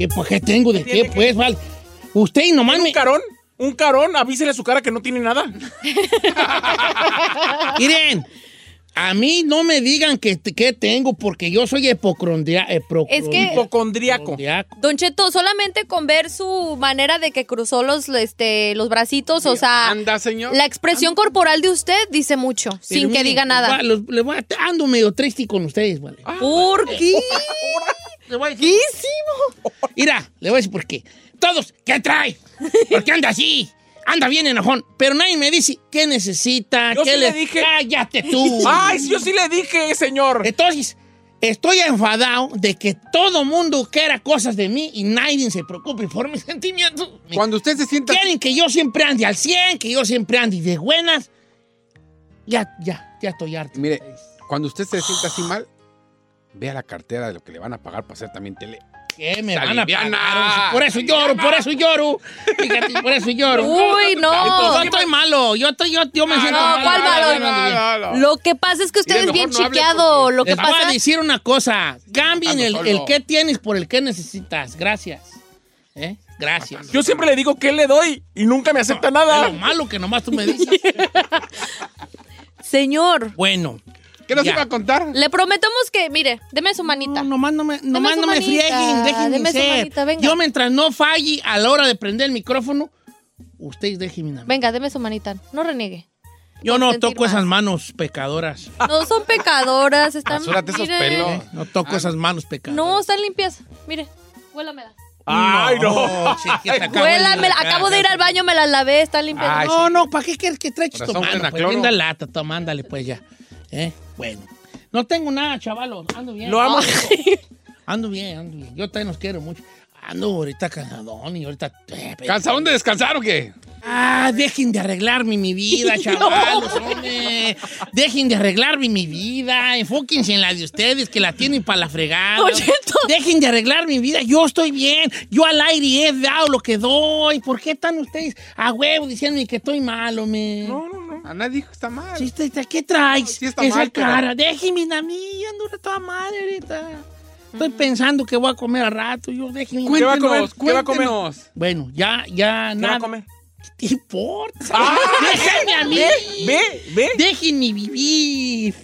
¿Qué, pues, ¿qué tengo de qué, pues, vale? Usted nomás ¿Un me... carón? ¿Un carón? Avísele a su cara que no tiene nada. Miren, a mí no me digan que, que tengo porque yo soy hipocondria, Es que- Hipocondriaco. Don Cheto, solamente con ver su manera de que cruzó los, este, los bracitos, o sea, Anda, señor. la expresión corporal de usted dice mucho, sin que diga nada. Le voy a- ando medio triste con ustedes, vale. ¿Por qué? Le voy a decir- Mira, le voy a decir por qué. Todos, ¿qué trae? ¿Por qué anda así? Anda bien enojón. Pero nadie me dice qué necesita, Yo qué sí le dije. Cállate tú. Ay, sí, yo sí le dije, señor. Entonces, estoy enfadado de que todo mundo quiera cosas de mí y nadie se preocupe por mis sentimientos. Cuando usted se sienta... Quieren que yo siempre ande al 100, que yo siempre ande de buenas. Ya, ya, ya estoy harto. Mire, cuando usted se sienta así mal, vea la cartera de lo que le van a pagar para hacer también tele. ¿Qué me van a pagar? Por eso lloro, por eso lloro. Fíjate, por eso lloro. Uy, no. Yo estoy malo, yo, estoy, yo, yo me siento no, malo. ¿cuál malo? No ando bien. Lo que pasa es que usted es bien no chiqueado. Lo que Les voy pasa a decir una cosa. Cambien el, el que tienes por el que necesitas. Gracias. ¿Eh? Gracias. Yo siempre le digo qué le doy y nunca me acepta Es nada. lo malo que nomás tú me dices. Señor, Bueno. ¿Qué nos Ya. iba a contar? le prometemos que, mire, deme su manita. No, nomás no me, nomás no me frieguen, déjenme deme su manita, venga. Yo mientras no falle a la hora de prender el micrófono, ustedes déjenme. nada. Venga, deme su manita. No reniegue. Yo no toco más. esas manos pecadoras. No son pecadoras, están. Rasúrate esos pelos. ¿eh? No toco esas manos pecadoras. No, están limpias. Mire, huélamela. Ay, no. chiquita, acabo de- Huélamela. Acabo de ir al baño, me las lavé, están limpias. Ay, No, no, ¿para qué quieres que Corazón, tomando? buena Pues lata, toma, ándale pues ya. ¿Eh? Bueno. No tengo nada, chavalos. Ando bien. Lo amo. Ando bien, ando bien. Yo también los quiero mucho. Ando ahorita cansadón y ahorita... eh, ¿Cansadón de descansar o qué? Ah, dejen de arreglarme mi vida, chavalos, hombre. Dejen de arreglarme mi vida. Enfóquense en la de ustedes, que la tienen para la fregada. Oye, esto- Dejen de arreglar mi vida. Yo estoy bien. Yo al aire he dado lo que doy. ¿Por qué están ustedes a huevo diciéndome que estoy malo, me? No, no, no. A nadie dijo que está mal. Sí, está- está- ¿Qué traes? Sí está Esa mal, pero- cara. Déjenme a mí. Ando toda madre ahorita. Estoy pensando que voy a comer a rato. Yo déjenme. ¿Qué va a comer? ¿Qué va a comer? Bueno, ya, ya, ¿Qué nada. va a comer? ¿Qué te importa? Ah, Déjenme a mí. Ve, ve. Déjenme vivir.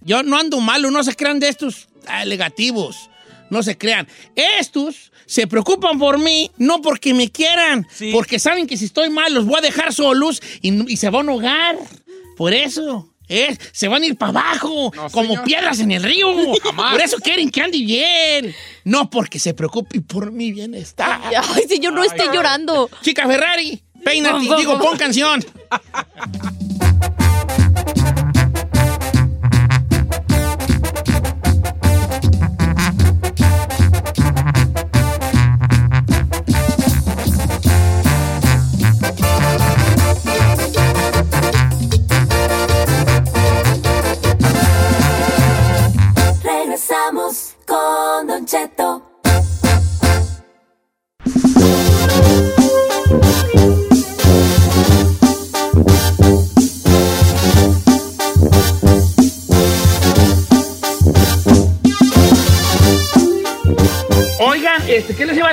Yo no ando malo, no se crean de estos ah, negativos. No se crean. Estos se preocupan por mí, no porque me quieran, Sí. porque saben que si estoy mal los voy a dejar solos y, y se van a ahogar. Por eso. ¿eh? Se van a ir para abajo, No, como señor. piedras en el río. Jamás. Por eso quieren que ande bien. No porque se preocupen por mi bienestar. Ay, si yo no estoy llorando. Chica Ferrari, peínate, No, no, digo, no. pon canción.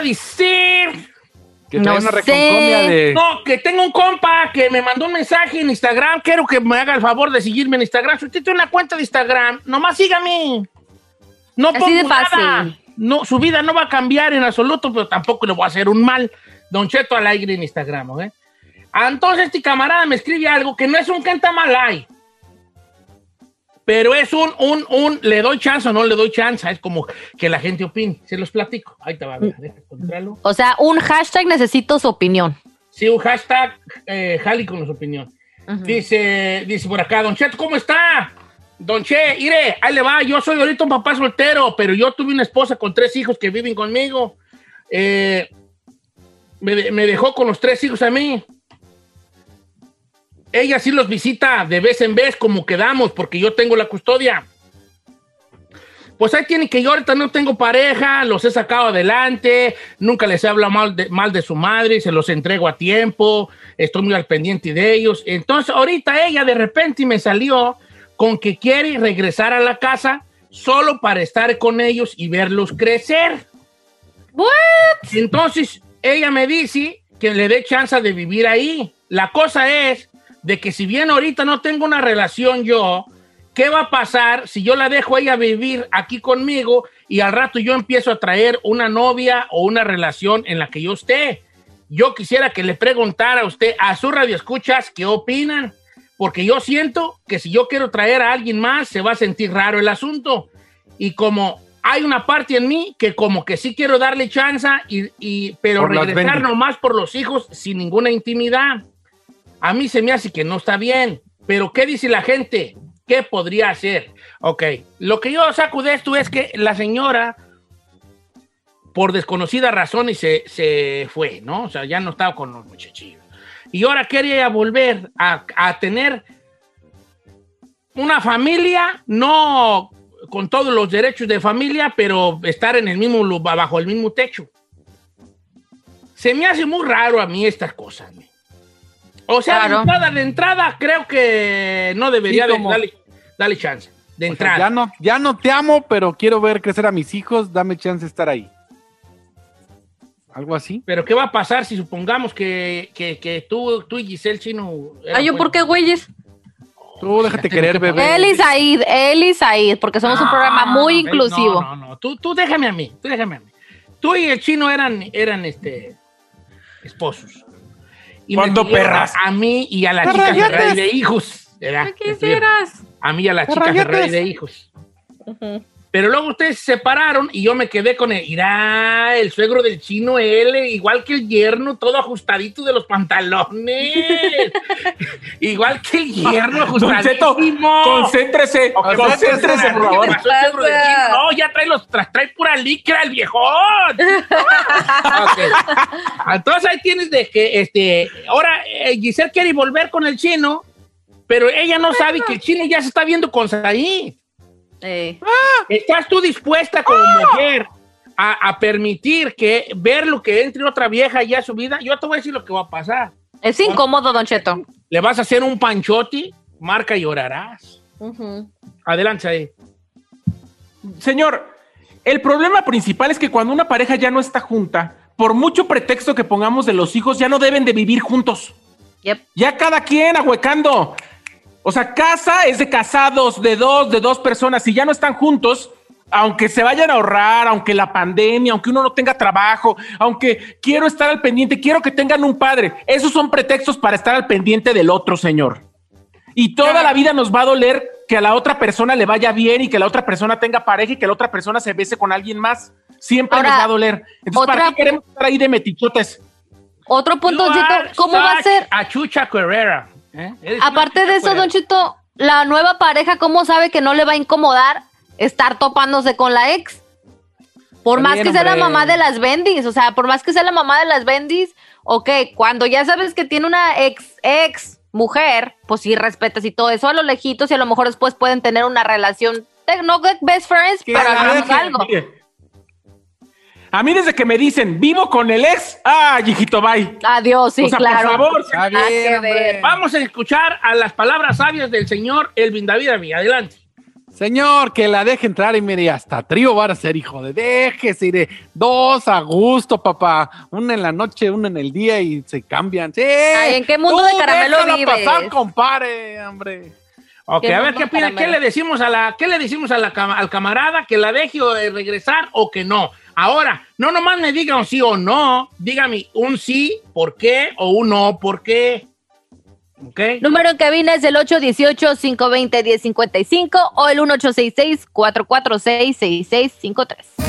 decir? Que No trae una sé. reconcomia de. No, que tengo un compa que me mandó un mensaje en Instagram. Quiero que me haga el favor de seguirme en Instagram. Si usted tiene una cuenta de Instagram, nomás sígame. No Así pongo de fácil. nada. No, su vida no va a cambiar en absoluto, pero tampoco le voy a hacer un mal. Don Cheto al aire en Instagram, ¿eh? Entonces este camarada me escribe algo que no es un cantamalay. Pero es un, un, un, le doy chance o no le doy chance. Es como que la gente opine. Se los platico. Ahí te va, a ver, deja encontrarlo. O sea, un hashtag necesito su opinión. Sí, un hashtag eh, Jali con su opinión. Dice, dice por acá, Don Cheto, ¿cómo está? Don Che, mire, ahí le va, yo soy ahorita un papá soltero, pero yo tuve una esposa con tres hijos que viven conmigo. Eh, me, me dejó con los tres hijos a mí. Ella sí los visita de vez en vez, como quedamos, porque yo tengo la custodia. Pues ahí tiene que yo ahorita no tengo pareja, los he sacado adelante, nunca les he hablado mal de, mal de su madre, se los entrego a tiempo, estoy muy al pendiente de ellos. Entonces ahorita ella de repente me salió con que quiere regresar a la casa solo para estar con ellos y verlos crecer. Entonces ella me dice que le dé chance de vivir ahí. La cosa es de que si bien ahorita no tengo una relación yo, ¿qué va a pasar si yo la dejo a ella vivir aquí conmigo y al rato yo empiezo a traer una novia o una relación en la que yo esté? Yo quisiera que le preguntara a usted, a su radio escuchas, ¿qué opinan? Porque yo siento que si yo quiero traer a alguien más, se va a sentir raro el asunto. Y como hay una parte en mí que como que sí quiero darle chance, y, y- pero Por regresar nomás por los hijos sin ninguna intimidad. A mí se me hace que no está bien. Pero ¿qué dice la gente? ¿Qué podría hacer? Ok, lo que yo saco de esto es que la señora, por desconocidas razones, se, se fue, ¿no? O sea, ya no estaba con los muchachillos. Y ahora quería volver a, a tener una familia, no con todos los derechos de familia, pero estar en el mismo, lu- bajo el mismo techo. Se me hace muy raro a mí estas cosas. ¿no? O sea, de entrada, de entrada, creo que no debería Sí, de darle, darle chance. De O sea, ya, no, ya no te amo, pero quiero ver crecer a mis hijos. Dame chance de estar ahí. Algo así. Pero ¿qué va a pasar si supongamos que, que, que tú, tú y Giselle Chino... Ay, ¿yo por qué, güeyes? Tú déjate querer, bebé. Él y Said, él y Said, porque somos un programa muy No, inclusivo. No, no, no. Tú, tú déjame a mí, tú déjame a mí. Tú y el chino eran, eran este, esposos. Y me ¿Cuándo tuvieron perras? A, mí y a la ¡Te chica rayates! Ferrari de hijos. A mí y a la ¡Te chica rayates! Ferrari de hijos. Pero luego ustedes se separaron y yo me quedé con el, irá, el suegro del chino, él, igual que el yerno, todo ajustadito de los pantalones. igual que el yerno, ajustadísimo. concéntrese. Ok, Concéntrese, por favor. ¿Qué pasó el suegro del chino? No, ya trae los trae pura licra el viejón. Entonces ahí tienes de que este ahora eh, Giselle quiere volver con el chino, pero ella no sabe que el chino ya se está viendo con Saí. Eh, ¿Estás tú dispuesta como mujer a, a permitir que ver lo que entre otra vieja ya a su vida? Yo te voy a decir lo que va a pasar. es incómodo, Don Cheto. Le vas a hacer un panchoti, marca y llorarás. Adelante ahí. Señor, el problema principal es que cuando una pareja ya no está junta, por mucho pretexto que pongamos de los hijos, ya no deben de vivir juntos. Yep. Ya cada quien ahuecando. O sea, casa es de casados, de dos, de dos personas. Si ya no están juntos, aunque se vayan a ahorrar, aunque la pandemia, aunque uno no tenga trabajo, aunque quiero estar al pendiente, quiero que tengan un padre. Esos son pretextos para estar al pendiente del otro, señor. Y toda la vida nos va a doler que a la otra persona le vaya bien y que la otra persona tenga pareja y que la otra persona se bese con alguien más. Siempre Ahora, nos va a doler. Entonces, ¿para qué queremos estar ahí de metichotes? Otro punto, ¿cómo va a ser? A Chucha. ¿Eh? Aparte de eso. Don Cheto, la nueva pareja, ¿cómo sabe que no le va a incomodar estar topándose con la ex? Por más que sea la mamá de las bendis, o sea, por más que sea la mamá de las bendis, ok, cuando ya sabes que tiene una ex, ex mujer, pues sí respetas y todo eso a lo lejitos y a lo mejor después pueden tener una relación, no best friends, pero hagamos algo. mire. A mí desde que me dicen vivo con el ex, ah, hijito, bye. Adiós, sí, o sea, claro. por favor, bien. Vamos a escuchar a las palabras sabias del señor Elvin David Avi. Adelante. Señor, que la deje entrar y mire, hasta trío van a ser, hijo de déjese, iré dos a gusto, papá. Una en la noche, una en el día y se cambian. Sí. Ay, ¿en qué mundo de caramelo vives? pasar, compadre, hombre. Ok, ¿Qué a ver qué opina, caramelo? qué le decimos a la, qué le decimos a la cam- al camarada que la deje regresar o que no. Ahora, no nomás me diga un sí o no, dígame un sí, ¿por qué? o un no, ¿por qué? Número en cabina es el 818-520-1055 o el 1866-446-6653.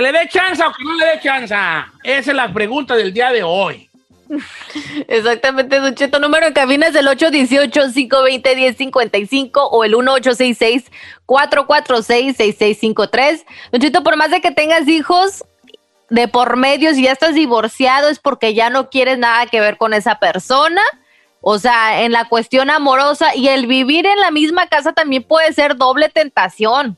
Que le dé chance o que no le dé chance. Esa es la pregunta del día de hoy. exactamente, Don Cheto. Número en cabina es el 818-520-1055 o el 1866-446-6653. Don Cheto, por más de que tengas hijos de por medio, si ya estás divorciado es porque ya no quieres nada que ver con esa persona. O sea, en la cuestión amorosa y el vivir en la misma casa también puede ser doble tentación.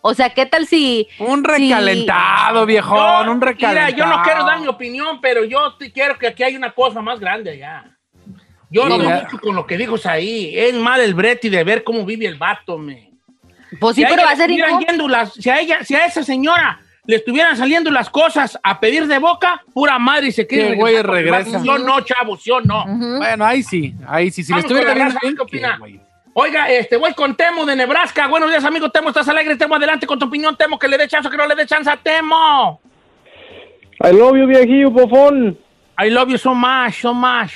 O sea, ¿qué tal si... Un si- recalentado, viejón, Yo- un Mira, recalentado. yo no quiero dar mi opinión, pero yo te quiero que aquí hay una cosa más grande allá. Yo no Mira. mucho con lo que dijo ahí. Es mal el brete de ver cómo vive el vato, me. Pues sí, Si pero ella va a ser le yendo las- si a ella, si a esa señora le estuvieran saliendo las cosas a pedir de boca, pura madre y se quiere güey regresar. Yo no, chavos, yo no. Bueno, ahí sí, ahí sí. Si le Vamos con estuviera bien, ¿qué opina? Oiga, este, voy con Temo de Nebraska. Buenos días, amigo Temo. ¿Estás alegre? Temo, adelante con tu opinión. Temo, que le dé chance o que no le dé chance a Temo. I love you, viejillo bofón. I love you so much, so much.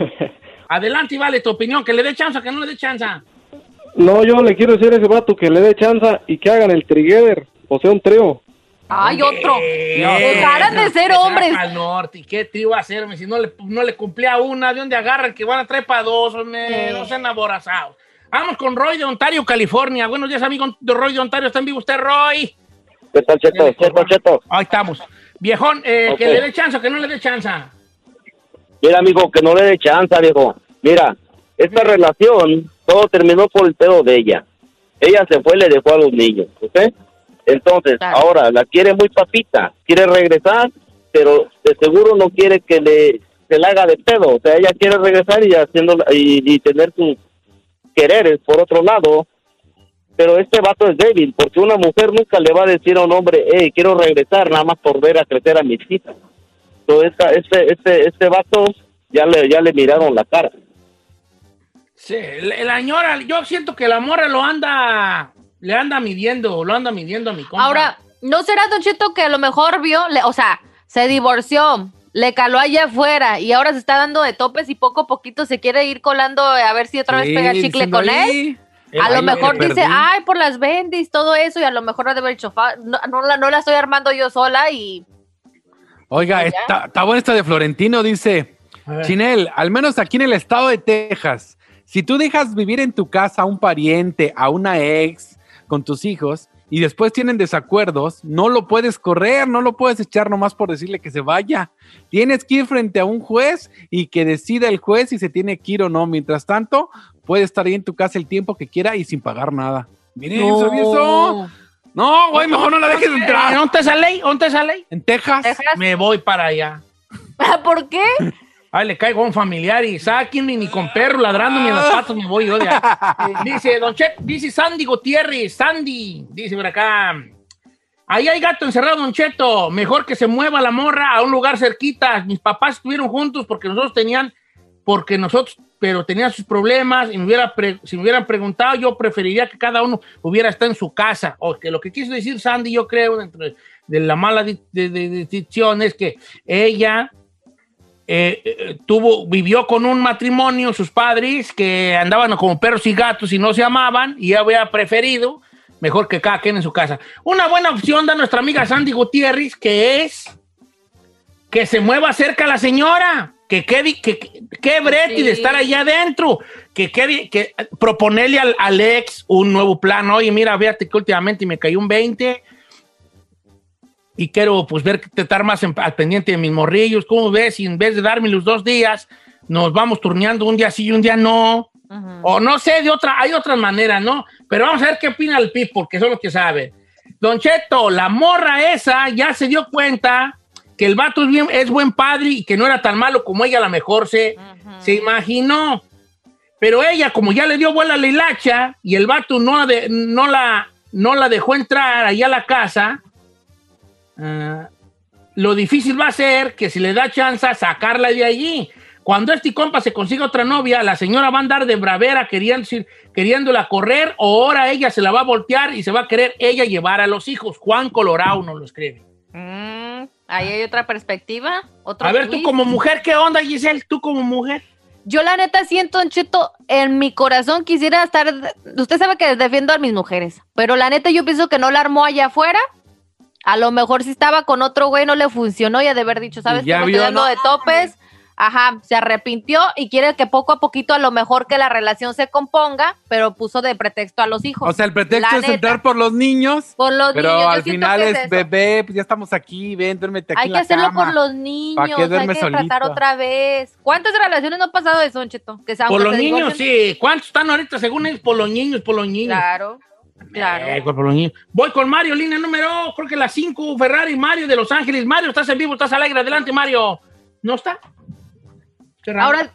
Adelante y vale tu opinión. Que le dé chance o que no le dé chance. No, yo le quiero decir a ese vato que le dé chance y que hagan el trigueder, o sea, un trío. Ay, otro. Dejaran de ser hombres. Al norte. ¿Y qué trío va a hacerme? Si no le, no le cumplía una, ¿de dónde agarran que van a traer para dos? hombre? No sean aborazados. Vamos con Roy de Ontario, California. Buenos días, amigo de Roy de Ontario. ¿Está en vivo usted, Roy? ¿Qué tal, Cheto? Cheto, Cheto. Ahí estamos. Viejón, eh, que le dé chance o que no le dé chance. Mira, amigo, que no le dé chance, viejo. Mira, esta relación, todo terminó por el pedo de ella. Ella se fue y le dejó a los niños, ¿ok? Entonces, Claro. ahora la quiere muy papita, quiere regresar, pero de seguro no quiere que le se la haga de pedo. O sea, ella quiere regresar y haciendo y, y tener sus quereres por otro lado. Pero este vato es débil, porque una mujer nunca le va a decir a un hombre, hey, quiero regresar, nada más por ver a crecer a mis hijas. Entonces, esta, este, este, este vato ya le, ya le miraron la cara. Sí, la, señora, yo siento que la morra lo anda, le anda midiendo, lo anda midiendo a mi compa. Ahora, ¿no será, Don Cheto, que a lo mejor vio, le- o sea, se divorció, le caló allá afuera y ahora se está dando de topes y poco a poquito se quiere ir colando a ver si otra vez Sí, pega chicle con él? Eh, A lo mejor dice, perdí. ay, por las bendis, todo eso, y a lo mejor ha de haber dicho, "Fa- no, no la, no la estoy armando yo sola y Oiga, ya. está, está bueno esta de Florentino, dice. Chinel, al menos aquí en el estado de Texas, si tú dejas vivir en tu casa a un pariente, a una ex, con tus hijos, y después tienen desacuerdos, no lo puedes correr, no lo puedes echar nomás por decirle que se vaya. Tienes que ir frente a un juez y que decida el juez si se tiene que ir o no. Mientras tanto, puede estar ahí en tu casa el tiempo que quiera y sin pagar nada. Miren, ¿sabía eso? No, güey, mejor no la dejes entrar. ¿Dónde está esa ley? ¿Dónde está esa ley? En Texas. Texas. Me voy para allá. ¿Por qué? Ay, le caigo a un familiar y saquen ni, con perro ladrando ni en las patas me voy yo de ahí. Dice, don Chet, dice Sandy Gutiérrez, Sandy, dice por acá. Ahí hay gato encerrado, Don Cheto. Mejor que se mueva la morra a un lugar cerquita. Mis papás estuvieron juntos porque nosotros tenían, porque nosotros, pero tenían sus problemas y me hubiera pre- si me hubieran preguntado, yo preferiría que cada uno hubiera estado en su casa. O que lo que quiso decir Sandy, yo creo, dentro de, la mala de, de- es que ella eh, eh, tuvo, vivió con un matrimonio, sus padres, que andaban como perros y gatos y no se amaban, y había preferido mejor que cada quien en su casa. Una buena opción da nuestra amiga Sandy Gutiérrez, que es que se mueva cerca la señora. Que qué, di- que, que, qué brete Sí. de estar allá adentro. Que, qué di- que proponerle al, al ex un nuevo plan. Oye, mira, fíjate que últimamente me cayó un 20 y quiero pues ver que te estar más en- al pendiente de mis morrillos. ¿Cómo ves? Y en vez de darme los dos días, nos vamos turneando un día sí y un día no. O no sé, de otra, hay otras maneras, ¿no? Pero vamos a ver qué opina el PIB, porque son los que saben. Don Cheto, la morra esa ya se dio cuenta que el vato es, bien- es buen padre y que no era tan malo como ella a lo mejor se, se imaginó. Pero ella, como ya le dio vuela a la hilacha y el vato no la, de- no la, no la dejó entrar allá a la casa, ah, lo difícil va a ser que si le da chance sacarla de allí. Cuando este compa se consiga otra novia, la señora va a andar de bravera queriendo, queriéndola correr o ahora ella se la va a voltear y se va a querer ella llevar a los hijos. Juan Colorado nos lo escribe. Mm, ahí hay otra perspectiva. Otro A ver, tú como mujer, ¿qué onda, Giselle? Tú como mujer. Yo la neta siento, Cheto, en mi corazón quisiera estar... Usted sabe que defiendo a mis mujeres, pero la neta yo pienso que no la armó allá afuera. A lo mejor si estaba con otro güey no le funcionó y ha de haber dicho, ¿sabes ya Me vio, estoy dando ¿no? de topes. Ajá, se arrepintió y quiere que poco a poquito a lo mejor que la relación se componga, pero puso de pretexto a los hijos. O sea, el pretexto La es neta. entrar por los niños. Por los pero niños, yo al final que es, bebé, pues ya estamos aquí, ven, duérmete aquí Hay en que la hacerlo cama. por los niños, ¿Pa' qué hay que tratar solito? otra vez. ¿Cuántas relaciones no ha pasado eso, Don Cheto? Que se Por los niños, sí. ¿Cuántos están ahorita según ellos? Por los niños, por los niños. Claro, claro. Eh. Voy con Mario, línea número, creo que la 5, Ferrari, Mario de Los Ángeles. Mario, estás en vivo, estás al aire. Adelante, Mario. ¿No está? Ahora,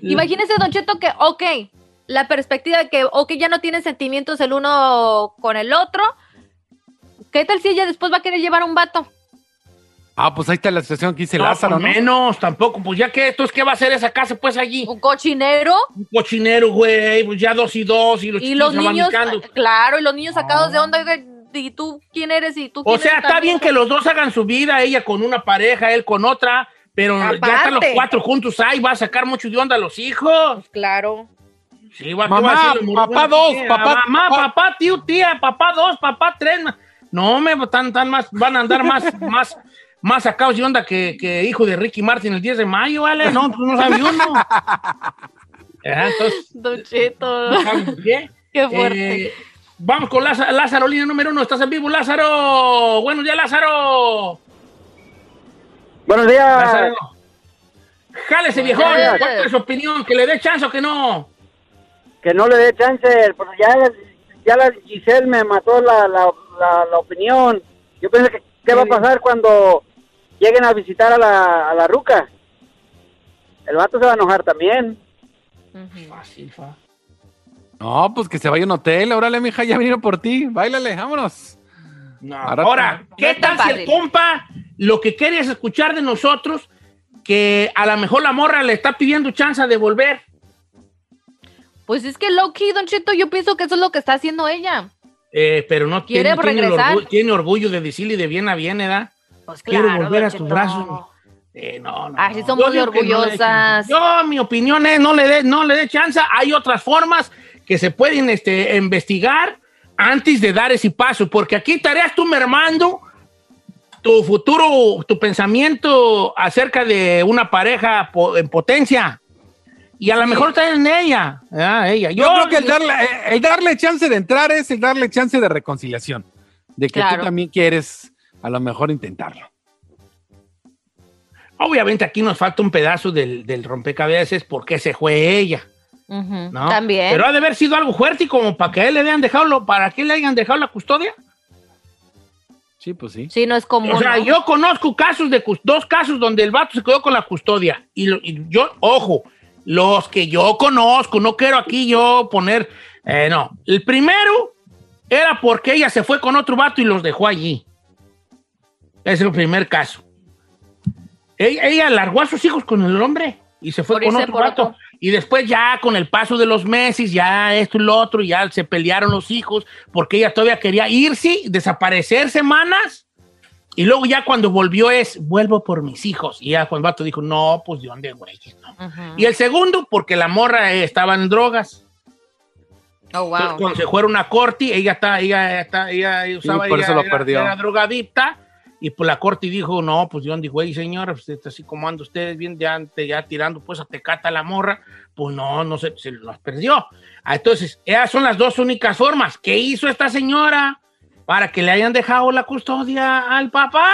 imagínese, Don Cheto, que, ok, la perspectiva de que, ok, ya no tienen sentimientos el uno con el otro. ¿Qué tal si ella después va a querer llevar a un vato? Ah, pues ahí está la situación que dice no, Lázaro, por ¿no? menos, tampoco. Pues ya que, entonces, ¿qué va a hacer esa casa, pues, allí? ¿Un cochinero? Un cochinero, güey, pues ya dos y dos, y los Y los niños, claro, y los niños sacados de onda, ¿y tú quién eres? ¿Y tú O quién sea, eres está bien que los dos hagan su vida, ella con una pareja, él con otra, pero ya están los cuatro juntos ahí, va a sacar mucho de onda a los hijos. Claro. Sí, va, ¿qué Mamá, va a papá dos, papá- Mamá, papá- papá, tío, tía, papá dos, papá tres. No, me están, tan más, van a andar más, más, más sacados de onda que, que hijo de Ricky Martin el 10 de mayo, ¿vale? No, pues no sabe uno. Entonces, Don Cheto. no saben por qué. Qué fuerte. Eh, vamos con Lázaro, Lázaro, línea número uno. ¿Estás en vivo, Lázaro? Buenos días, Lázaro. Buenos días. Lázaro. Jálese, viejón. días. ¿Cuál es su opinión? ¿Que le dé chance o que no? Que no le dé chance, pues ya, ya la Giselle me mató la, la, la, la opinión. Yo pensé que qué va a pasar cuando lleguen a visitar a la, a la ruca. El vato se va a enojar también. Fácil, fa. No, pues que se vaya a un hotel. Órale, mija, ya vinieron por ti. Báilale, vámonos. No. Ahora- Ahora, ¿qué tal si el compa lo que quiere es escuchar de nosotros que a lo mejor la morra le está pidiendo chance de volver? Pues es que Loki, Don Cheto, yo pienso que eso es lo que está haciendo ella. Eh, pero no ¿Quiere tiene, tiene, el regresar? orgullo, tiene orgullo de decirle de bien a bien, ¿verdad? Pues Quiero claro, volver a tus brazos. Eh, no, no. Así no. somos Yo no orgullosas. chance. Yo, mi opinión es, no le dé no le dé chance. Hay otras formas que se pueden este, investigar antes de dar ese paso, porque aquí estarías tú mermando tu futuro, tu pensamiento acerca de una pareja po- en potencia. Y a lo mejor está en ella. ah, ella. Yo, creo que el darle, eh, el darle chance de entrar es el darle chance de reconciliación. De que Claro. tú también quieres a lo mejor intentarlo. Obviamente aquí nos falta un pedazo del, del rompecabezas porque se fue ella. También. Pero ha de haber sido algo fuerte y como para que él le hayan dejado, lo- para que le hayan dejado la custodia. Sí, pues sí. Sí, no es común. O sea, ¿no? yo conozco casos de dos casos donde el vato se quedó con la custodia. Y, lo- y yo, ojo, los que yo conozco, no quiero aquí yo poner, eh, no. El primero era porque ella se fue con otro vato y los dejó allí. Ese es el primer caso. Ella, ella largó a sus hijos con el hombre y se fue Por con otro por otro. Y después ya con el paso de los meses, ya esto y lo otro, ya se pelearon los hijos porque ella todavía quería irse, desaparecer semanas. Y luego ya cuando volvió es, vuelvo por mis hijos. Y ya el vato dijo, no, pues de dónde, güey. no". Y el segundo, porque la morra eh, estaba en drogas. Oh, Entonces, wow. cuando se fueron a corte, ella está, ella está, ella usaba, por ella eso lo era, perdió. era drogadicta. Y pues la corte dijo, no, pues John dijo, hey señora, pues está así como anda ustedes bien, ya, ante- ya tirando pues a tecata la morra, pues no, no se, se los perdió. Ah, Entonces, esas son las dos únicas formas. ¿Qué hizo esta señora para que le hayan dejado la custodia al papá?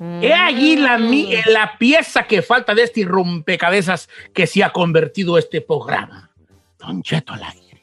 He allí la, mi- la pieza que falta de este rompecabezas que se ha convertido este programa. Don Cheto al aire.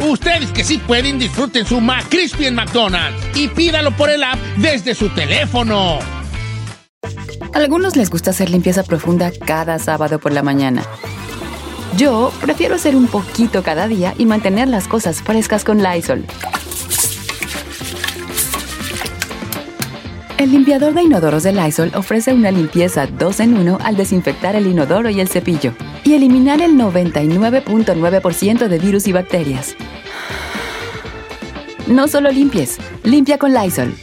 Ustedes que sí pueden, disfruten su McCrispy en McDonald's y pídalo por el app desde su teléfono. Algunos les gusta hacer limpieza profunda cada sábado por la mañana. Yo prefiero hacer un poquito cada día y mantener las cosas frescas con Lysol. El limpiador de inodoros de Lysol ofrece una limpieza 2 en 1 al desinfectar el inodoro y el cepillo y eliminar el 99.9% de virus y bacterias. No solo limpies, limpia con Lysol.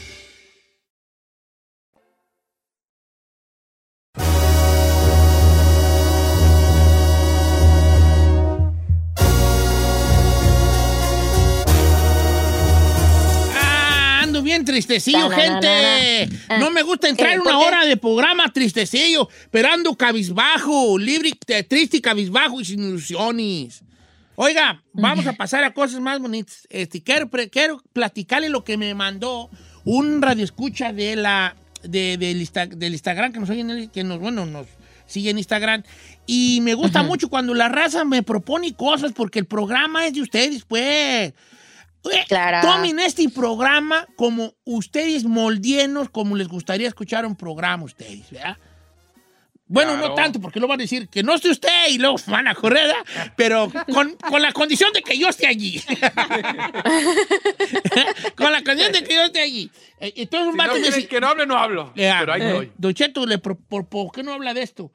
Tristecillo, gente. No me gusta entrar Eh, en ¿por una hora de programa tristecillo, pero ando cabizbajo, libre, eh, triste y cabizbajo y sin ilusiones. Oiga, vamos a pasar a cosas más bonitas. Este, quiero, quiero platicarle lo que me mandó un radioescucha de la, de, del, Insta- del Instagram que nos oye en el- que nos, bueno, nos sigue en Instagram. Y me gusta mucho cuando la raza me propone cosas porque el programa es de ustedes, pues. Eh, Claro. Tomen este programa como ustedes moldienos, como les gustaría escuchar un programa ustedes, ¿verdad? Bueno, no tanto, porque luego van a decir que no esté usted y luego van a correr, ¿verdad? pero con, con la condición de que yo esté allí. con la condición de que yo esté allí. Eh, Entonces un Si vato no dice, que no hable, no hablo. eh, Pero ahí eh. Don Cheto, le pro- por, por qué no habla de esto?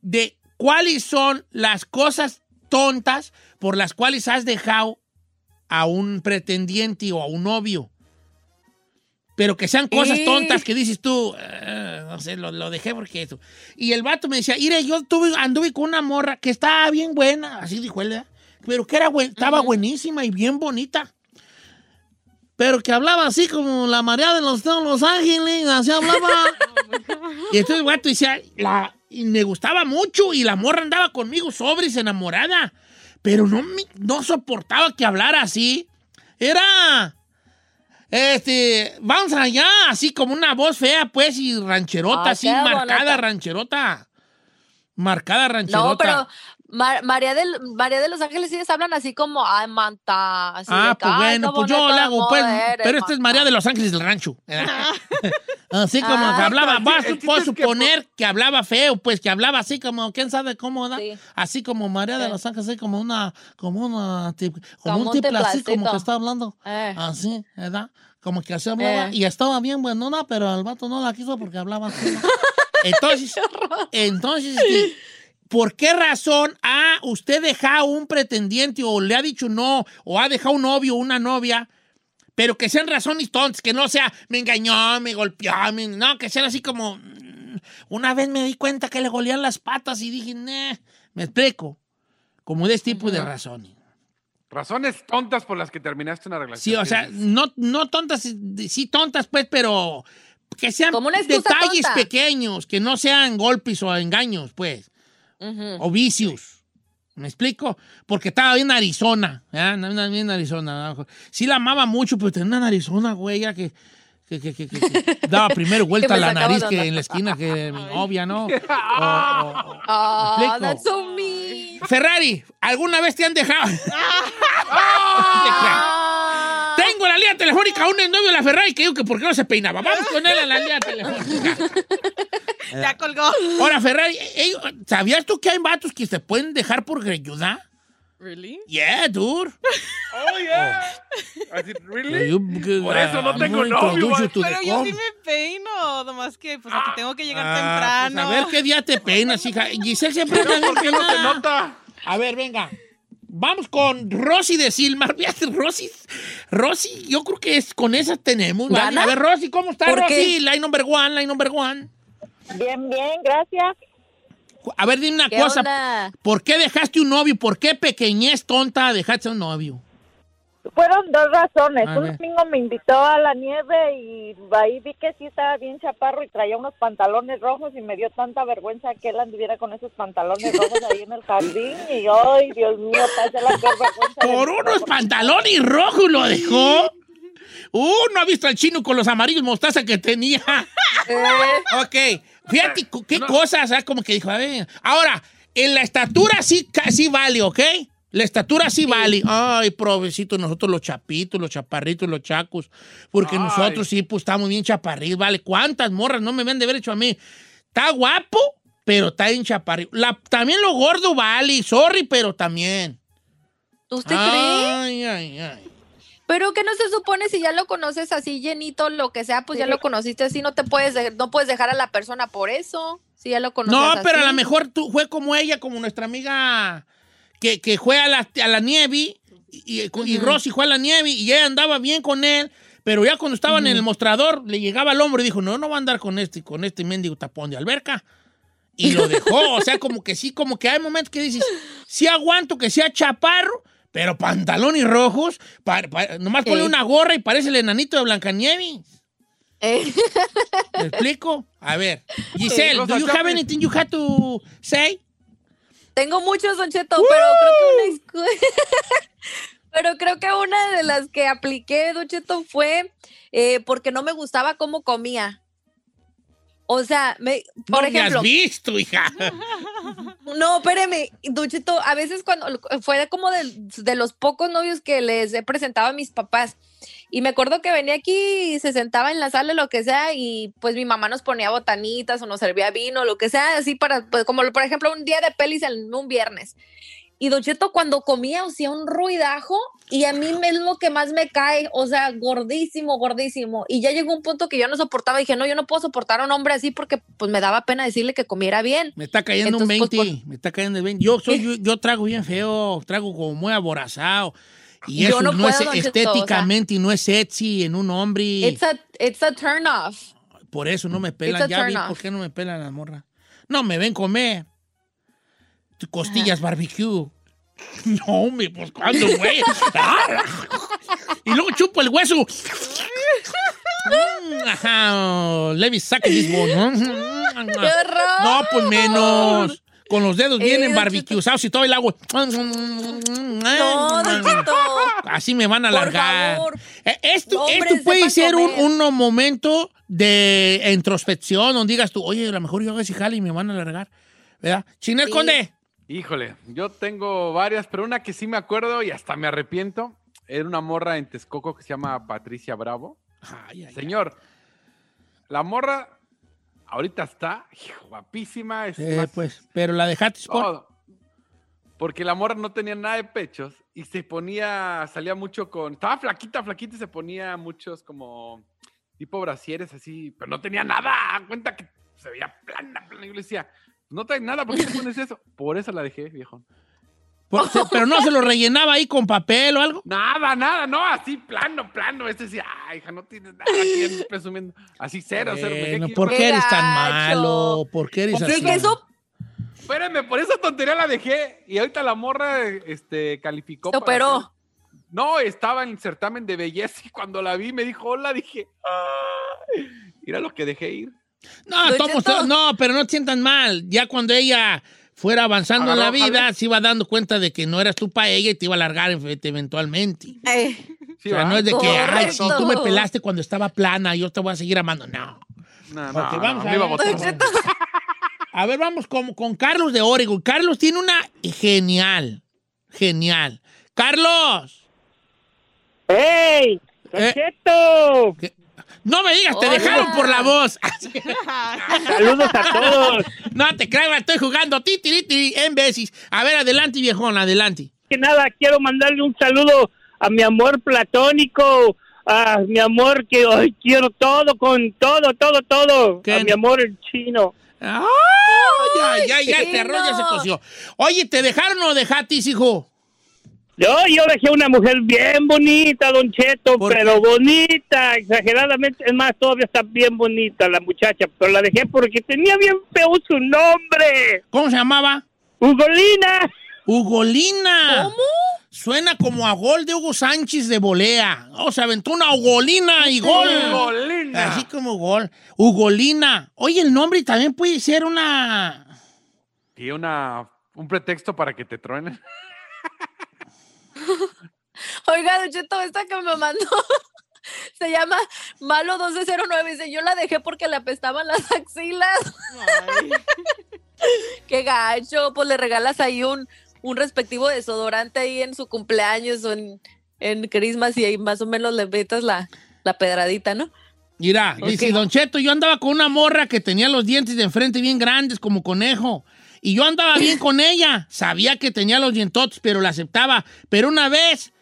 De cuáles son las cosas tontas por las cuales has dejado a un pretendiente o a un novio. Pero que sean cosas Eh. tontas que dices tú, "Ah, no sé, lo, lo dejé porque eso. Y el vato me decía, mire, yo tuve, anduve con una morra que estaba bien buena, así dijo él, pero que era buen- estaba buenísima y bien bonita. Pero que hablaba así como la María de los, de los Ángeles, así hablaba. y entonces el vato decía, la, y me gustaba mucho y la morra andaba conmigo sobres, enamorada. Pero no, me- no soportaba que hablara así. Era, este, vamos allá, así como una voz fea, pues, y rancherota, Ah, así, marcada bonita. rancherota. Marcada rancherota. No, pero Ma- María, del, María de los Ángeles sí les hablan así como, ay, manta. Así Ah, de pues "Ay, bueno, pues yo le hago, pues. eres, Pero esta es manta". María de los Ángeles del Rancho. así como Ah, que hablaba, sí, va a el es suponer que hablaba feo, pues que hablaba así como, quién sabe cómo, ¿da? Sí. Así como María de Sí. los Ángeles, así como una, como una, como, Como un un tipo así como que está hablando. Eh. Así, ¿verdad? Como que así hablaba. Eh. Y estaba bien buenona, pero al vato no la quiso porque hablaba así. ¿no? Entonces, entonces, ¿por qué razón ha usted dejado un pretendiente o le ha dicho no, o ha dejado un novio o una novia, pero que sean razones tontas, que no sea me engañó, me golpeó, me- no, que sean así como. mm, Una vez me di cuenta que le golían las patas y dije, "Nah", me explico. Como de este tipo de razones. Razones tontas por las que terminaste una relación. Sí, o sea, no, no tontas, sí tontas, pues, pero que sean detalles tonta. pequeños, que no sean golpes o engaños, pues, O vicios. ¿Me explico? Porque estaba bien Arizona, ¿eh? Bien Arizona. Sí la amaba mucho, pero tenía una narizona, güey, ya que, que, que- que- que- que daba primero vuelta a la nariz que en la esquina que mi novia, ¿no? O- o- Ah, ¿Me explico? that's so mean. Ferrari, ¿alguna vez te han dejado? Ah. Tengo la línea telefónica, un novio de la Ferrari que dijo que por qué no se peinaba. Vamos con él a la línea telefónica. Ya colgó. Ahora, Ferrari, ¿sabías tú que hay vatos que se pueden dejar por greñuda? ¿Really? Yeah, dude. Oh, yeah. Así, ¿really? You- Por eso no I'm tengo novio, Pero yo sí me peino, nomás que pues aquí tengo que llegar Ah, temprano. pues a ver qué día te peinas, hija. Giselle siempre anda bien ¿Por qué no se peinada. nota? A ver, venga. Vamos con Rosy de Silmar. Fíjate, Rosy, Rosy, yo creo que es, con esa tenemos. A ver, Rosy, ¿cómo está, ¿Por Rosy? qué? Line number one, line number one. Bien, bien, gracias. A ver, dime una ¿Qué cosa. onda? ¿Por qué dejaste un novio? ¿Por qué pequeñez tonta dejaste un novio? Fueron dos razones. Un domingo me invitó a la nieve y ahí vi que sí estaba bien chaparro y traía unos pantalones rojos y me dio tanta vergüenza que él anduviera con esos pantalones rojos ahí en el jardín y ay, Dios mío, pasé la peor vergüenza. Por unos pantalones rojos lo dejó. Uh, no ha visto al chino con los amarillos mostaza que tenía. ok, fíjate qué cosas, ¿sabes? Como que dijo, a ver. Ahora, en la estatura sí, sí vale, ¿ok? La estatura sí, vale. Ay, provecito, nosotros los chapitos, los chaparritos, los chacos. Porque Ay. nosotros sí, pues estamos bien chaparritos, ¿vale? ¿Cuántas morras no me ven de haber hecho a mí? Está guapo, pero está bien chaparrito. La- también lo gordo vale, sorry, pero también. ¿Usted cree? Ay, ay, ay. Pero que no se supone si ya lo conoces así llenito, lo que sea, pues ya lo conociste así, no te puedes, de- no puedes dejar a la persona por eso. Si ya lo conoces No, así. pero a lo mejor tú fue como ella, como nuestra amiga que, que fue a la, a la nieve y, y, y Rosy fue a la nieve y ella andaba bien con él, pero ya cuando estaban en el mostrador le llegaba al hombro y dijo, no, no va a andar con este, con este mendigo tapón de alberca. Y lo dejó, o sea, como que sí, como que hay momentos que dices, sí aguanto que sea chaparro, pero pantalones rojos, pa- pa- nomás ponle Sí. una gorra y parece el enanito de Blancanieves. Eh, ¿Me explico? A ver, Giselle, do you have anything you have to say? Tengo muchos, Don Cheto, pero creo que una Pero creo que una de las que apliqué, Don Cheto, fue eh, porque no me gustaba cómo comía. O sea, me, por no me ejemplo, has visto, hija. no, espéreme, Don Cheto, a veces cuando fue como de, de los pocos novios que les he presentado a mis papás. Y me acuerdo que venía aquí y se sentaba en la sala, lo que sea, y pues mi mamá nos ponía botanitas o nos servía vino, lo que sea, así para, pues como por ejemplo un día de pelis en un viernes. Y Don Cheto cuando comía hacía un ruidajo y a mí es lo que más me cae, o sea, gordísimo, gordísimo. Y ya llegó un punto que yo no soportaba, dije, no, yo no puedo soportar a un hombre así porque pues me daba pena decirle que comiera bien. Me está cayendo Entonces, un pues, 20, me está cayendo el 20. Yo, soy, yo, yo trago bien feo, trago como muy aborazado. Y eso no no, es estéticamente y no es sexy en un hombre. It's a, it's a turn off. Por eso no me pelan. Ya vi por qué no me pelan las morras. No me ven comer. Costillas barbecue. No, me, pues cuándo, güey. y luego chupo el hueso. Mm, Ajá, me suck this one. ¡Qué horror! No, pues menos. Con los dedos bien Eh, Don embarbicusados y todo el agua. Así me van a Por alargar. favor. Eh, Esto, No, hombre, esto puede ser un, momento de introspección donde digas tú, oye, a lo mejor yo hago ese jale y me van a alargar. ¿Verdad? Chinel Sí. Conde. Híjole, yo tengo varias, pero una que sí me acuerdo y hasta me arrepiento. Era una morra en Texcoco que se llama Patricia Bravo. Ay, ay, Señor, la morra ahorita está guapísima. Es Eh, más, pues, pero la dejaste todo. Porque la morra no tenía nada de pechos y se ponía, salía mucho con, estaba flaquita, flaquita y se ponía muchos como tipo brasieres así, pero no tenía nada. Cuenta que se veía plana, plana. Y yo le decía, no traes nada, ¿por qué te pones eso? Por eso la dejé, viejo. Por- se- pero no se lo rellenaba ahí con papel o algo. Nada, nada, no, así plano, plano. Este decía, ay, hija, no tienes nada aquí presumiendo. Así cero, cero. dejé Bueno, que- ¿Por qué eres tan malo? ¿Por qué eres Sí, así? eso Espérenme, por esa tontería la dejé. Y ahorita la morra este, calificó. se operó. No, estaba en el certamen de belleza y cuando la vi me dijo hola, dije, "Ay". mira lo que dejé ir. No, Cheto. no, pero no te sientan mal. Ya cuando ella fuera avanzando en la vida, se iba dando cuenta de que no eras tú para ella y te iba a largar efe- eventualmente. Eh, Sí, o sea, no es de que, ay, si tú me pelaste cuando estaba plana, yo te voy a seguir amando. No. No, no, vamos no, a me iba a ver. A vamos con, con Carlos de Oregon. Carlos tiene una genial, genial. Carlos, ¡Ey! Eh. No me digas, te Hola. dejaron por la voz. ¡Saludos a todos! no te creas, estoy jugando ti, ti, ti, en veces. A ver, adelante, viejón, adelante. Que nada, quiero mandarle un saludo a mi amor platónico, a mi amor que hoy quiero todo, con todo, todo, todo. ¿Qué? A mi amor el chino. ¡Ay, ya, ya, ya, este arroz ya se coció. Oye, ¿te dejaron o dejaste, hijo? Yo, yo dejé una mujer bien bonita, Don Cheto, ¿Por pero qué? bonita, exageradamente. Es más, todavía está bien bonita la muchacha, pero la dejé porque tenía bien feo su nombre. ¿Cómo se llamaba? Ugolina. Ugolina. ¿Cómo? Suena como a gol de Hugo Sánchez de volea. O se aventó una Ugolina y gol. Ugolina. Así como gol. Ugolina. Oye, el nombre también puede ser una... Y una, un pretexto para que te truenen. Oiga, Don Cheto, esta que me mandó se llama Malo 1209. Dice, yo la dejé porque le apestaban las axilas. Qué gacho. Pues le regalas ahí un, un respectivo desodorante ahí en su cumpleaños o en, en Christmas y ahí más o menos le metas la, la pedradita, ¿no? Mira, dice Don Cheto, yo andaba con una morra que tenía los dientes de enfrente bien grandes como conejo. Y yo andaba bien con ella. Sabía que tenía los dientotes, pero la aceptaba. Pero una vez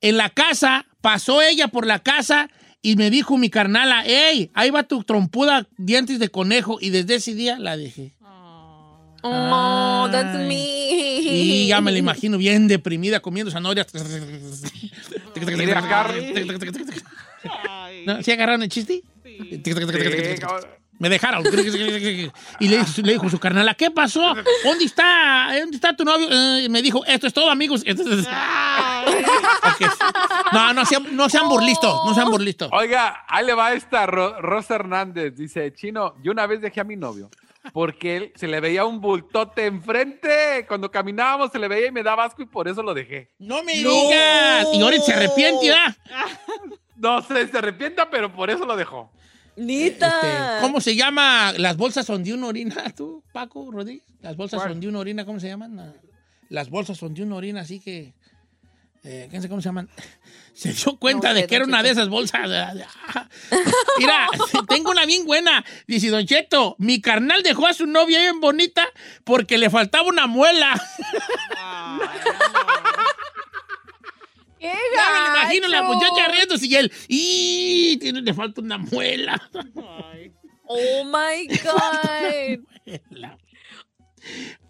en la casa, pasó ella por la casa y me dijo mi carnala, hey, ahí va tu trompuda dientes de conejo. Y desde ese día la dejé. Oh, that's me. Y ya me la imagino bien deprimida comiendo zanahorias. ¿Sí agarraron el chiste? Sí, Me dejaron. Y le, dijo- le dijo su carnala, ¿qué pasó? ¿Dónde está? ¿Dónde está tu novio? Eh, y me dijo, esto es todo, amigos. Entonces. No, no sean, no sean burlistos, no sean burlistos. Oiga, ahí le va esta Ro- Rosa Hernández. Dice, Chino, yo una vez dejé a mi novio porque él se le veía un bultote enfrente. Cuando caminábamos se le veía y me daba asco y por eso lo dejé. No me digas. Y ahora se arrepiente, ¿verdad? No sé, se arrepienta, pero por eso lo dejó. Nita. Este, ¿Cómo se llama? Las bolsas son de una orina, tú, Paco Rodríguez. Las bolsas ¿Cuál? son de una orina, ¿cómo se llaman? Ah, Las bolsas son de una orina, así que. Eh, ¿Quién sabe cómo se llaman? Se dio cuenta No de que era una de esas bolsas. Mira, tengo una bien buena. Dice Don Cheto, mi carnal dejó a su novia bien bonita porque le faltaba una muela. ¡Qué Ya me lo imagino la muchacha riéndose y él, ¡y! Tiene, le falta una muela. Oh my God.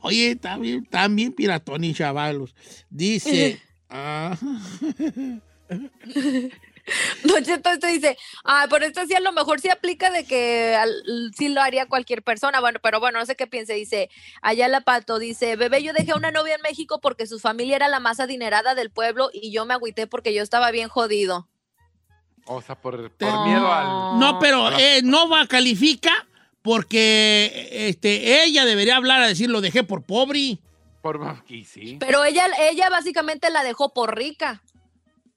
Oye, están bien piratón y chavalos. Dice. ah, Don Cheto, esto dice, ah, pero esto sí a lo mejor sí aplica de que al- sí lo haría cualquier persona, bueno, pero bueno, no sé qué piense, dice, allá la pato, dice, bebé, yo dejé a una novia en México porque su familia era la más adinerada del pueblo y yo me agüité porque yo estaba bien jodido. O sea, por, por miedo al... no, pero eh, no va, califica Porque este, ella debería hablar a decir lo dejé por pobre. Por sí. Pero ella, ella básicamente la dejó por rica.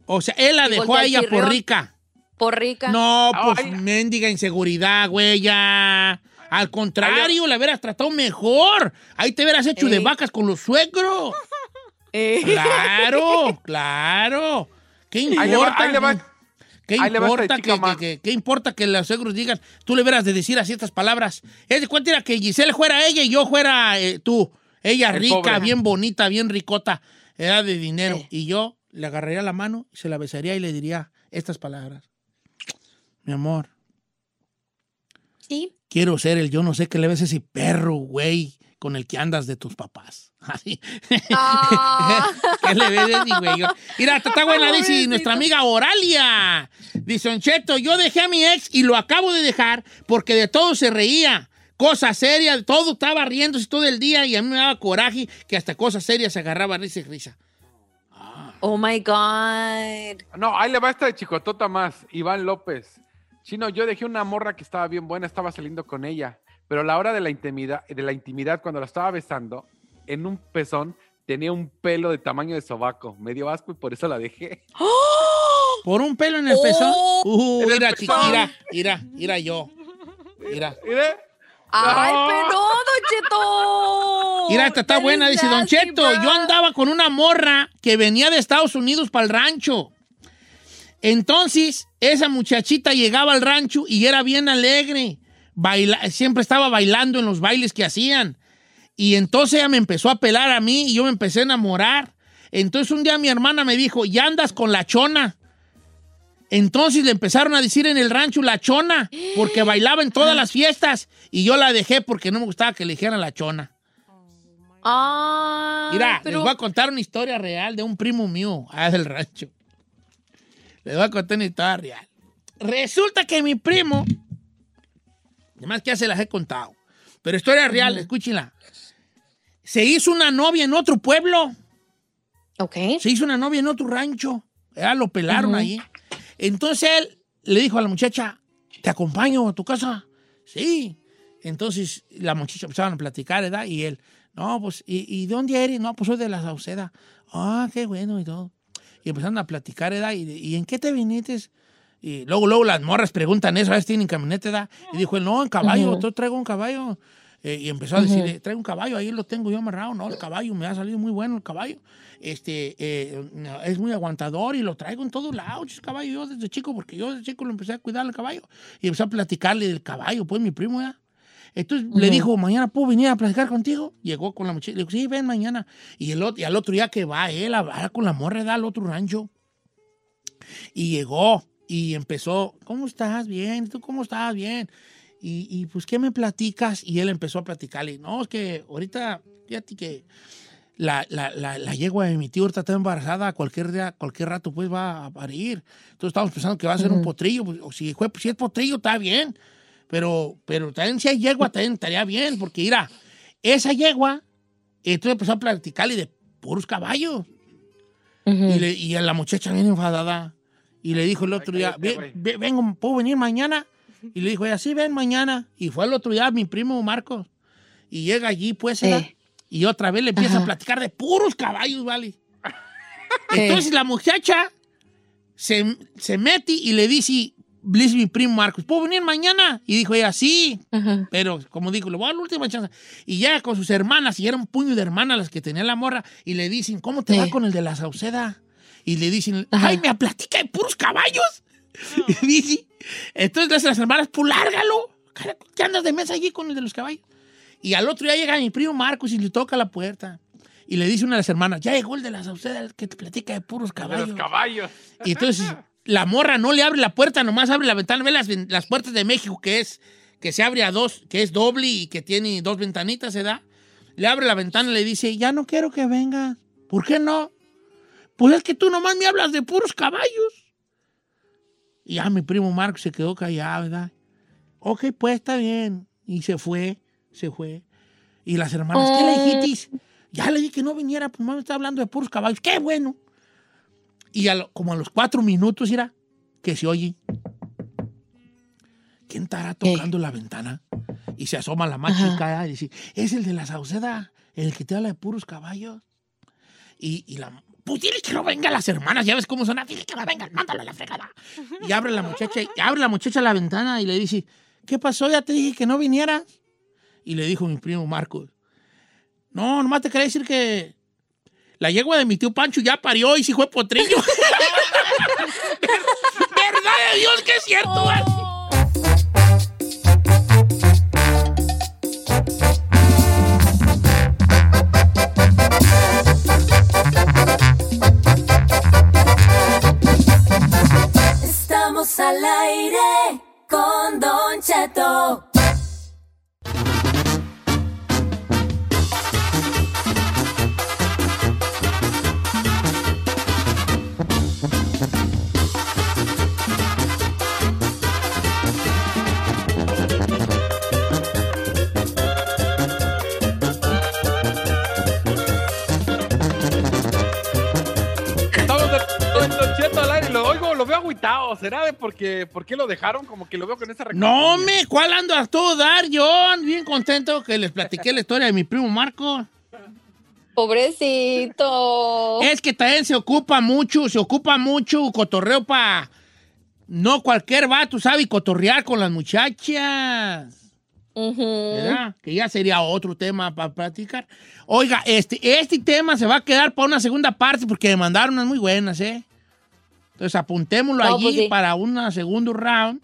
O sea, él la Y dejó a el ella por rica. Por rica. No, pues mendiga inseguridad, güey, ya. Al contrario, la hubieras tratado mejor. Ahí te hubieras hecho de Ey. vacas con los suegros. Eh. Claro, claro. ¿Qué Ahí le va, importa? ahí le va. ¿Qué Ahí le va esta importa, chica que, más. que- que- qué importa que los suegros digan? Tú le hubieras de decir así estas palabras. Es de cuenta era que Giselle fuera ella y yo fuera eh, tú. Ella El rica, pobre. bien bonita, bien ricota, era de dinero. Y yo le agarraría la mano, se la besaría y le diría estas palabras. Mi amor, Sí. quiero ser el yo no sé qué le ves a ese perro, güey, con el que andas de tus papás. Así. Ah. ¿Qué le ves, Eddie, güey? Mira, está buena, dice nuestra amiga Oralia. Dice, Don Cheto, yo dejé a mi ex y lo acabo de dejar porque de todo se reía. Cosas serias, todo estaba riéndose todo el día y a mí me daba coraje que hasta cosas serias se agarraba risa y risa. Oh my God. No, ahí le va esta de chicotota más. Iván López. Chino, yo dejé una morra que estaba bien buena, estaba saliendo con ella. Pero a la hora de la intimidad, de la intimidad cuando la estaba besando, en un pezón tenía un pelo de tamaño de sobaco. Me dio asco y por eso la dejé. Por un pelo en el pezón. Uh, En el mira, pezón. chiquira, mira, mira yo. Mira. Mire. Ay, No. pero Don Cheto. Mira, esta está buena, dice Don Cheto. Yo andaba con una morra que venía de Estados Unidos para el rancho. Entonces, esa muchachita llegaba al rancho y era bien alegre. Baila- siempre estaba bailando en los bailes que hacían. Y entonces ella me empezó a pelar a mí y yo me empecé a enamorar. Entonces un día mi hermana me dijo, ya andas con la chona. Entonces le empezaron a decir en el rancho la chona, porque bailaba en todas las fiestas. Y yo la dejé porque no me gustaba que le dijeran la chona. Ah. Mira, pero- les voy a contar una historia real de un primo mío allá del rancho. Les voy a contar una historia real. Resulta que mi primo, además que ya se las he contado, pero historia real, escúchenla. Se hizo una novia en otro pueblo. Ok. Se hizo una novia en otro rancho. Ya lo pelaron Ujú. ahí. Entonces él le dijo a la muchacha, ¿te acompaño a tu casa? Sí. Entonces la muchacha empezaron a platicar, ¿verdad? Y él, no, pues, ¿y, y de dónde eres? No, pues soy de la Sauceda. Ah, qué bueno y todo. Y empezaron a platicar, ¿verdad? ¿Y, y en qué te viniste? Y luego, luego las morras preguntan eso, a veces tienen camioneta, ¿verdad? Y dijo él, no, en caballo, Ujú. yo traigo un caballo. Eh, y empezó a decir, eh, traigo un caballo, ahí lo tengo yo amarrado. No, el caballo me ha salido muy bueno, el caballo. Este, eh, es muy aguantador y lo traigo en todos lados, ese caballo, yo desde chico, porque yo desde chico lo empecé a cuidar el caballo. Y empecé a platicarle del caballo, pues mi primo, ¿verdad? Entonces le dijo, mañana puedo venir a platicar contigo. Llegó con la muchacha, le dijo, sí, ven mañana. Y, el, ot- y al otro día que va él a hablar con la morra, da al otro rancho. Y llegó y empezó, ¿cómo estás? Bien, ¿tú cómo estás? Bien. Y, y, pues, ¿qué me platicas? Y él empezó a platicarle, no, es que ahorita, fíjate que la, la, la, la yegua de mi tío ahorita está embarazada, cualquier día, cualquier rato pues va a parir. Entonces estamos pensando que va a ser un Ujú. potrillo, pues, o si, fue, si es potrillo está bien, pero, pero también si hay yegua también estaría bien, porque mira, esa yegua, entonces empezó a platicarle de puros caballos. Y, le- y a la muchacha bien enfadada. Y le dijo el otro día, cállate, "Ve- güey. ve- vengo, ¿puedo venir mañana? Y le dijo ella, sí, ven mañana. Y fue el otro día mi primo Marcos. Y llega allí, pues. Eh. y otra vez le empieza Ajá. a platicar de puros caballos, ¿vale? Entonces la muchacha se, se mete y le dice, dice mi primo Marcos, ¿puedo venir mañana? Y dijo ella, sí. Ajá. Pero, como digo, le voy a dar la última chance. Y llega con sus hermanas, y era un puño de hermanas las que tenía la morra, y le dicen, ¿cómo te va con el de la Sauceda? Y le dicen, Ajá. ay, me platica de puros caballos. Y dice, entonces le hacen las hermanas, pues lárgalo. ¿Qué andas de mesa allí con el de los caballos? Y al otro día llega mi primo Marcos y le toca la puerta. Y le dice una de las hermanas, ya llegó el de la Sauceda, el que te platica de puros De caballos. los caballos. Y entonces la morra no le abre la puerta, nomás abre la ventana. Ve las, las puertas de México, que es que se abre a dos, que es doble y que tiene dos ventanitas, ¿se da? Le abre la ventana y le dice, ya no quiero que vengas. ¿Por qué no? Pues es que tú nomás me hablas de puros caballos. Y ya mi primo Marco se quedó callado, ¿verdad? Ok, pues está bien. Y se fue, se fue. Y las hermanas, ¿qué le dijiste? Ya le dije que no viniera, pues mamá está hablando de puros caballos. ¡Qué bueno! Y a lo- como a los cuatro minutos, era que se oye. ¿Quién estará tocando la ventana? Y se asoma la más chica y dice, es el de la Sauceda, el que te habla de puros caballos. Y, y la, pues dile que no vengan las hermanas, ya ves cómo son, dile que no vengan, mándalo a la fregada. Y abre la muchacha, y abre la muchacha la ventana y le dice, ¿qué pasó? Ya te dije que no vinieras. Y le dijo mi primo Marcos, no, nomás te quería decir que la yegua de mi tío Pancho ya parió y si fue potrillo. ¿Verdad de Dios que es cierto? eh? Estamos al aire con Don Cheto. Agüitado. ¿Será de porque, por qué lo dejaron? Como que lo veo con esa No, me, ¿cuál ando a todo dar, John? Bien contento que les platiqué la historia de mi primo Marco. Pobrecito. Es que también se ocupa mucho, se ocupa mucho cotorreo para... No cualquier vato sabe cotorrear con las muchachas. ¿verdad? Que ya sería otro tema para platicar. Oiga, este, este tema se va a quedar para una segunda parte porque me mandaron unas muy buenas, ¿eh? Entonces apuntémoslo No, allí pues sí. para un segundo round.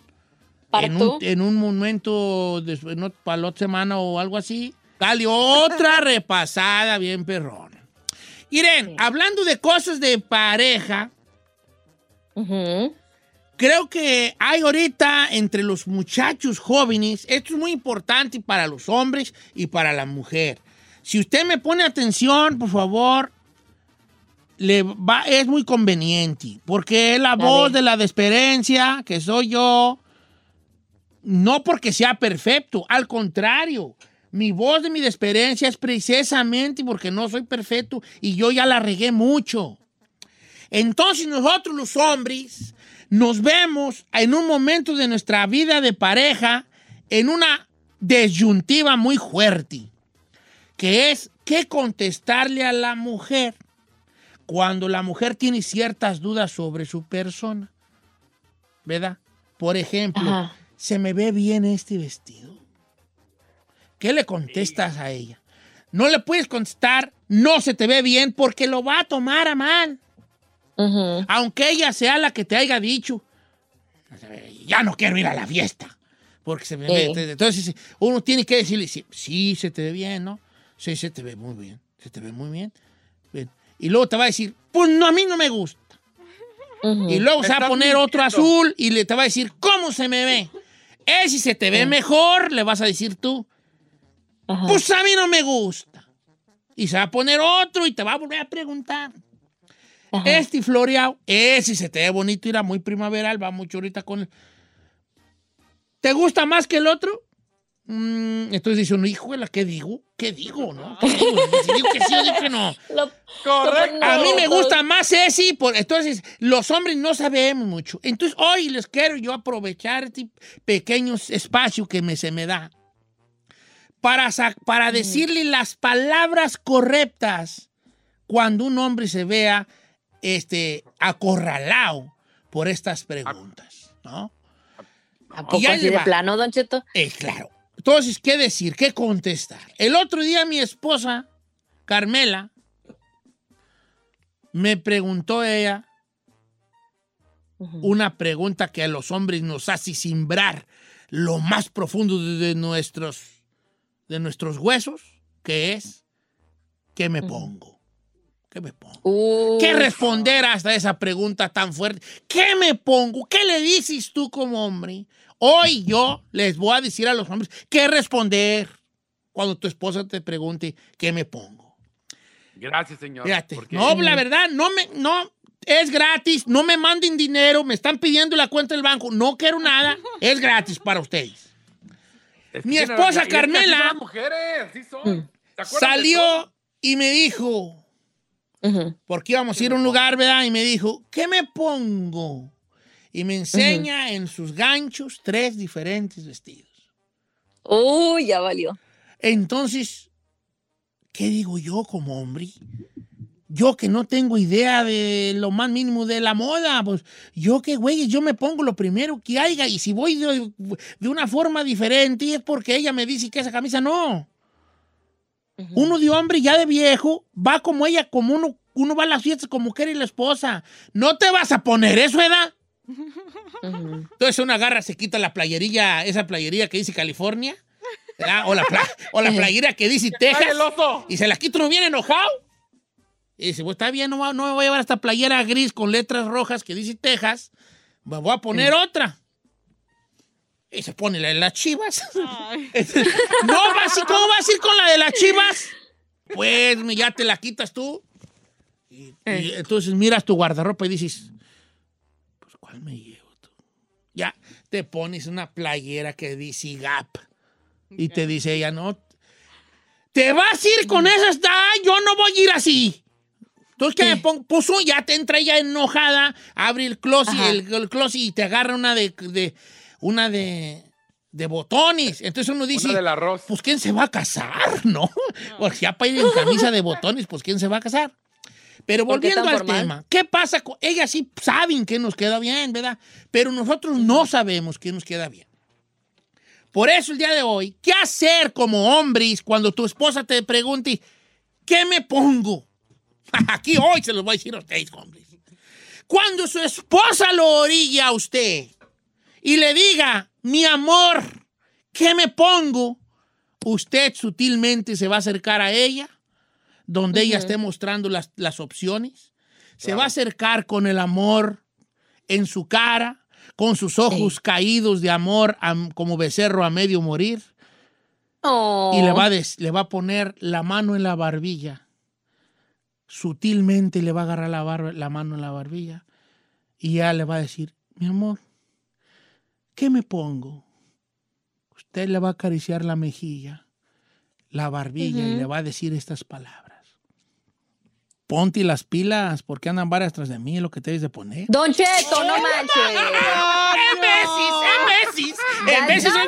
En un, en un momento, después, no, para la otra semana o algo así. Dale otra repasada bien perrona. Miren, hablando de cosas de pareja, creo que hay ahorita entre los muchachos jóvenes, esto es muy importante para los hombres y para la mujer. Si usted me pone atención, por favor, le va, es muy conveniente, porque es la voz de la desesperencia, que soy yo, no porque sea perfecto, al contrario. Mi voz de mi desesperencia es precisamente porque no soy perfecto y yo ya la regué mucho. Entonces nosotros los hombres nos vemos en un momento de nuestra vida de pareja en una disyuntiva muy fuerte, que es qué contestarle a la mujer cuando la mujer tiene ciertas dudas sobre su persona. ¿Verdad? Por ejemplo, Ajá. ¿se me ve bien este vestido? ¿Qué le contestas a ella? No le puedes contestar, no se te ve bien, porque lo va a tomar a mal. Aunque ella sea la que te haya dicho, ya no quiero ir a la fiesta. Porque se me Sí. ve. Entonces uno tiene que decirle, sí, sí, se te ve bien, ¿no? Sí, se te ve muy bien. Se te ve muy bien. Bien. Y luego te va a decir, pues no, a mí no me gusta. Y luego se va a poner otro azul y le te va a decir, ¿cómo se me ve? Eh, si se te ve mejor, le vas a decir tú, pues a mí no me gusta. Y se va a poner otro y te va a volver a preguntar. Este floreado, eh, si se te ve bonito, irá muy primaveral, va mucho ahorita con... el- ¿Te gusta más que el otro? Mm, entonces dice uno, híjole, ¿qué digo? ¿Qué digo, no? ¿Qué digo? Si digo que sí o digo que no. Correcto. A mí me gusta más ese, por, entonces los hombres no sabemos mucho. Entonces hoy les quiero yo aprovechar este pequeño espacio que me, se me da para, para decirle las palabras correctas cuando un hombre se vea este, acorralado por estas preguntas, ¿no? ¿A poco Y ahí así de plano, Don Cheto? Eh, claro. Entonces, ¿qué decir? ¿Qué contestar? El otro día mi esposa, Carmela, me preguntó ella una pregunta que a los hombres nos hace simbrar lo más profundo de, nuestros, de nuestros huesos, que es, ¿qué me pongo? ¿Qué me pongo? ¿Qué responder hasta esa pregunta tan fuerte? ¿Qué me pongo? ¿Qué le dices tú como hombre? Hoy yo les voy a decir a los hombres qué responder cuando tu esposa te pregunte qué me pongo. Gracias, señor. Fíjate, no, la verdad, no me, no, es gratis, no me manden dinero, me están pidiendo la cuenta del banco, no quiero nada, es gratis para ustedes. Es que Mi esposa y es que así son Carmela salió y me dijo, porque íbamos a ir a un lugar, ¿verdad? Y me dijo, ¿qué me pongo? Y me enseña en sus ganchos tres diferentes vestidos. Uy, ya valió. Entonces, ¿qué digo yo como hombre? Yo que no tengo idea de lo más mínimo de la moda, pues yo que, güey, yo me pongo lo primero que haya y si voy de, de una forma diferente es porque ella me dice que esa camisa no. Uno de hombre ya de viejo va como ella, como uno, uno va a las fiestas como quiere la esposa. No te vas a poner eso, ¿verdad? Entonces uno agarra, se quita la playerilla, esa playería que dice California, ¿verdad? o la, pla- o la playera que dice Texas, y se la quita uno bien enojado. Y dice, pues está bien, no, va- no me voy a llevar esta playera gris con letras rojas que dice Texas, me voy a poner otra. Y se pone la de las chivas. no, vas, ¿cómo vas a ir con la de las chivas? Pues ya te la quitas tú. Y, y entonces miras tu guardarropa y dices, pues ¿cuál me llevo tú? Ya te pones una playera que dice Gap. Y te dice ella, no, te vas a ir con esa, Ay, yo no voy a ir así. Entonces, ¿qué me pongo? Oh, ya te entra ella enojada, abre el closet, el, el closet y te agarra una de, de- una de, de botones. Entonces uno dice, Una del arroz. pues ¿quién se va a casar? ¿No? Pues ya para ir en camisa de botones, pues ¿quién se va a casar? Pero ¿Por qué volviendo al formal? tema, ¿qué pasa? con Ellas sí saben que nos queda bien, ¿verdad? Pero nosotros no sabemos qué nos queda bien. Por eso el día de hoy, ¿qué hacer como hombres cuando tu esposa te pregunte, ¿qué me pongo? Aquí hoy se los voy a decir a ustedes, hombres. Cuando su esposa lo orilla a usted y le diga, mi amor, ¿qué me pongo? Usted sutilmente se va a acercar a ella, donde ella esté mostrando las, las opciones. Se va a acercar con el amor en su cara, con sus ojos caídos de amor am- como becerro a medio morir. Oh. Y le va, a des- le va a poner la mano en la barbilla. Sutilmente le va a agarrar la, barba- la mano en la barbilla. Y ya le va a decir, mi amor, ¿qué me pongo? Usted le va a acariciar la mejilla, la barbilla, y le va a decir estas palabras. Ponte las pilas, porque andan varias tras de mí, lo que te debes de poner. Don Cheto, no manches. ¡En veces, en